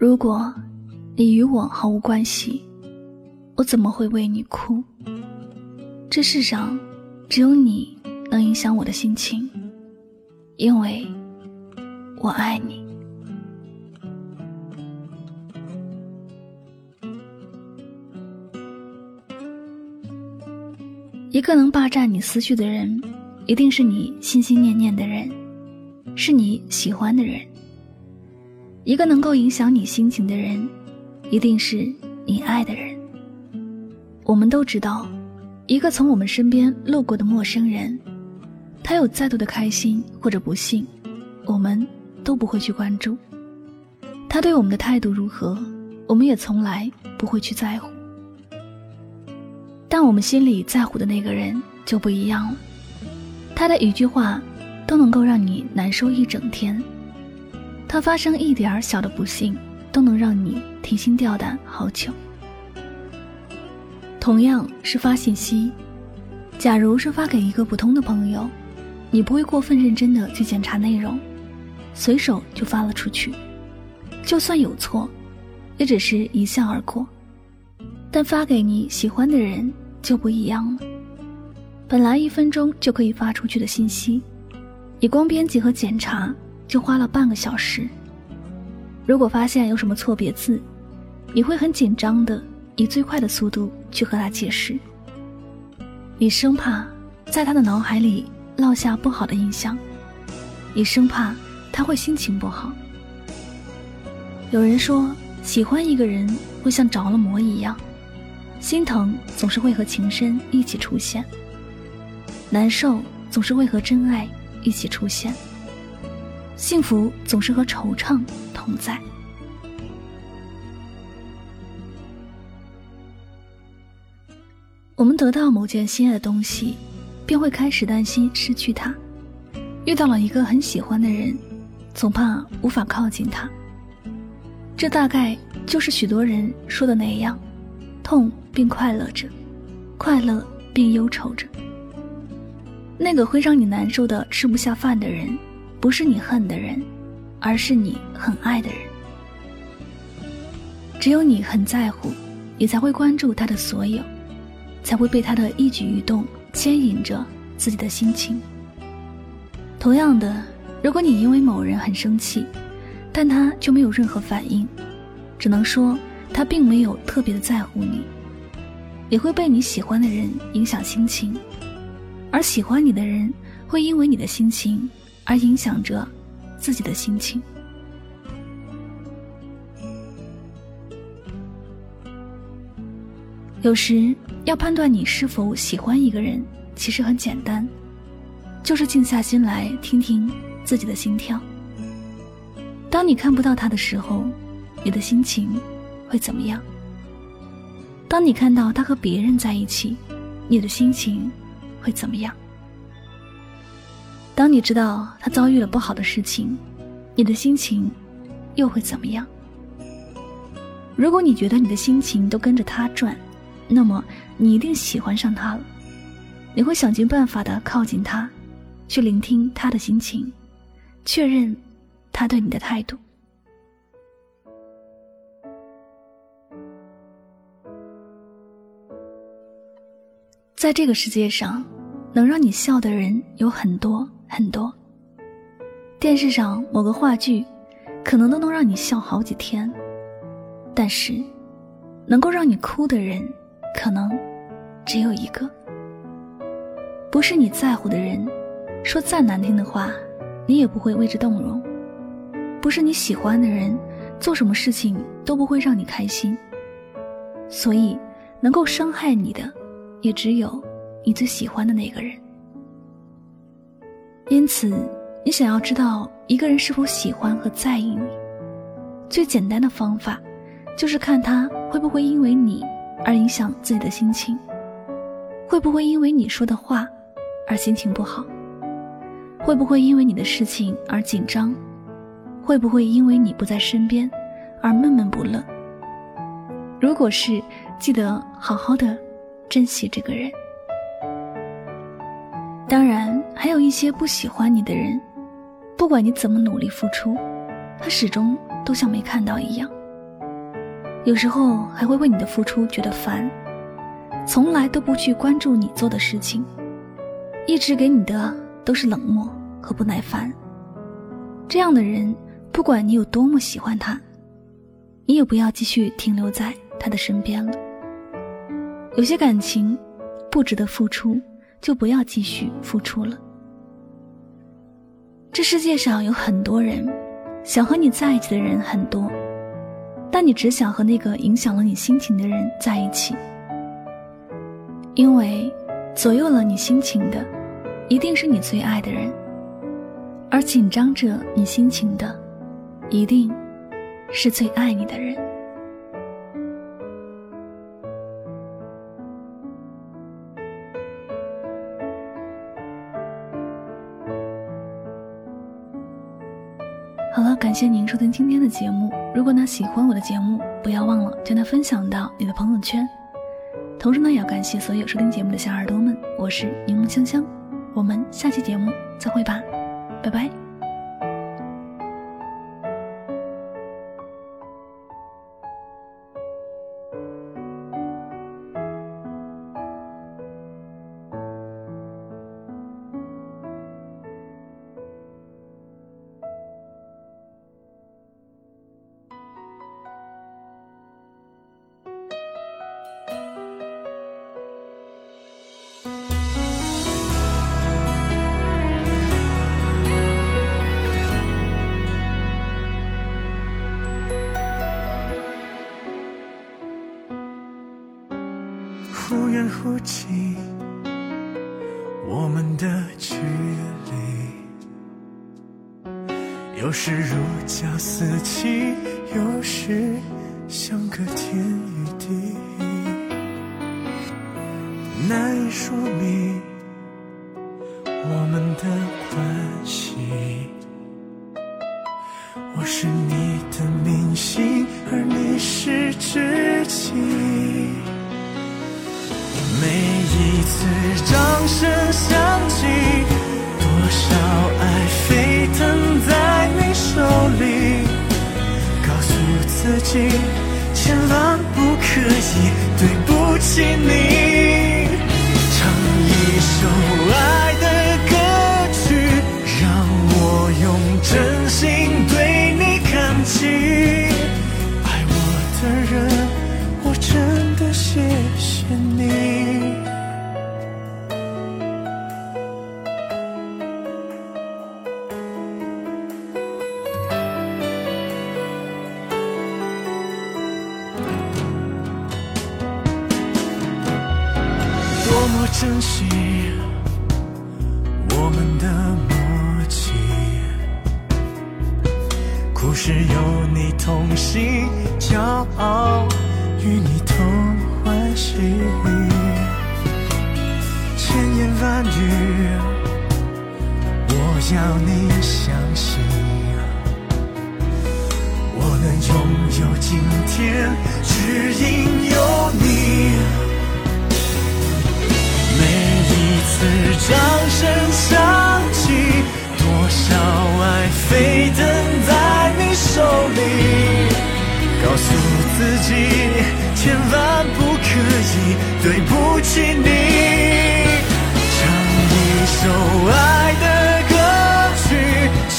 如果你与我毫无关系，我怎么会为你哭？这世上只有你能影响我的心情，因为我爱你。一个能霸占你思绪的人，一定是你心心念念的人，是你喜欢的人。一个能够影响你心情的人，一定是你爱的人。我们都知道，一个从我们身边路过的陌生人，他有再多的开心或者不幸，我们都不会去关注。他对我们的态度如何，我们也从来不会去在乎。但我们心里在乎的那个人就不一样了，他的一句话，都能够让你难受一整天。他发生一点小的不幸，都能让你提心吊胆好久。同样是发信息，假如是发给一个普通的朋友，你不会过分认真的去检查内容，随手就发了出去，就算有错，也只是一笑而过。但发给你喜欢的人就不一样了，本来一分钟就可以发出去的信息，你光编辑和检查。就花了半个小时。如果发现有什么错别字，你会很紧张的以最快的速度去和他解释。你生怕在他的脑海里落下不好的印象，你生怕他会心情不好。有人说，喜欢一个人会像着了魔一样，心疼总是会和情深一起出现，难受总是会和真爱一起出现。幸福总是和惆怅同在。我们得到某件心爱的东西，便会开始担心失去它；遇到了一个很喜欢的人，总怕无法靠近他。这大概就是许多人说的那样：痛并快乐着，快乐并忧愁着。那个会让你难受的吃不下饭的人。不是你恨的人，而是你很爱的人。只有你很在乎，你才会关注他的所有，才会被他的一举一动牵引着自己的心情。同样的，如果你因为某人很生气，但他却没有任何反应，只能说他并没有特别的在乎你。你会被你喜欢的人影响心情，而喜欢你的人会因为你的心情。而影响着自己的心情。有时要判断你是否喜欢一个人，其实很简单，就是静下心来听听自己的心跳。当你看不到他的时候，你的心情会怎么样？当你看到他和别人在一起，你的心情会怎么样？当你知道他遭遇了不好的事情，你的心情又会怎么样？如果你觉得你的心情都跟着他转，那么你一定喜欢上他了。你会想尽办法的靠近他，去聆听他的心情，确认他对你的态度。在这个世界上，能让你笑的人有很多。很多，电视上某个话剧，可能都能让你笑好几天。但是，能够让你哭的人，可能只有一个。不是你在乎的人，说再难听的话，你也不会为之动容。不是你喜欢的人，做什么事情都不会让你开心。所以，能够伤害你的，也只有你最喜欢的那个人。因此，你想要知道一个人是否喜欢和在意你，最简单的方法，就是看他会不会因为你而影响自己的心情，会不会因为你说的话而心情不好，会不会因为你的事情而紧张，会不会因为你不在身边而闷闷不乐。如果是，记得好好的珍惜这个人。当然，还有一些不喜欢你的人，不管你怎么努力付出，他始终都像没看到一样。有时候还会为你的付出觉得烦，从来都不去关注你做的事情，一直给你的都是冷漠和不耐烦。这样的人，不管你有多么喜欢他，你也不要继续停留在他的身边了。有些感情不值得付出。就不要继续付出了。这世界上有很多人，想和你在一起的人很多，但你只想和那个影响了你心情的人在一起，因为左右了你心情的，一定是你最爱的人，而紧张着你心情的，一定是最爱你的人。感谢您收听今天的节目。如果呢喜欢我的节目，不要忘了将它分享到你的朋友圈。同时呢，也要感谢所有收听节目的小耳朵们。我是柠檬香香，我们下期节目再会吧，拜拜。有时如胶似漆，有时相隔天与地，难以说明我们的关系。我是你的明星，而你是知己。每一次掌声响起，自己，千万不可以对不起你。珍惜我们的默契，故事有你同行，骄傲与你同欢喜。千言万语，我要你相信，我能拥有今天，只因掌声响起，多少爱沸腾在你手里。告诉自己，千万不可以对不起你。唱一首爱的歌曲，希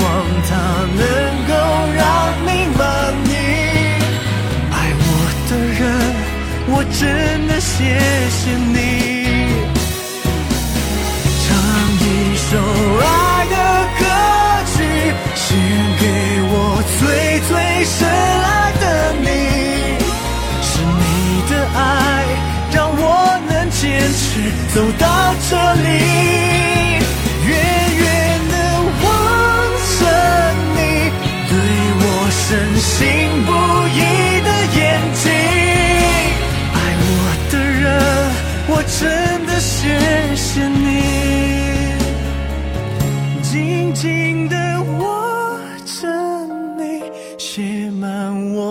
望它能够让你满意。爱我的人，我真的谢谢你。深爱的你是你的爱让我能坚持走到这里远远的望着你对我深信不疑的眼睛。爱我的人我真的谢谢写满我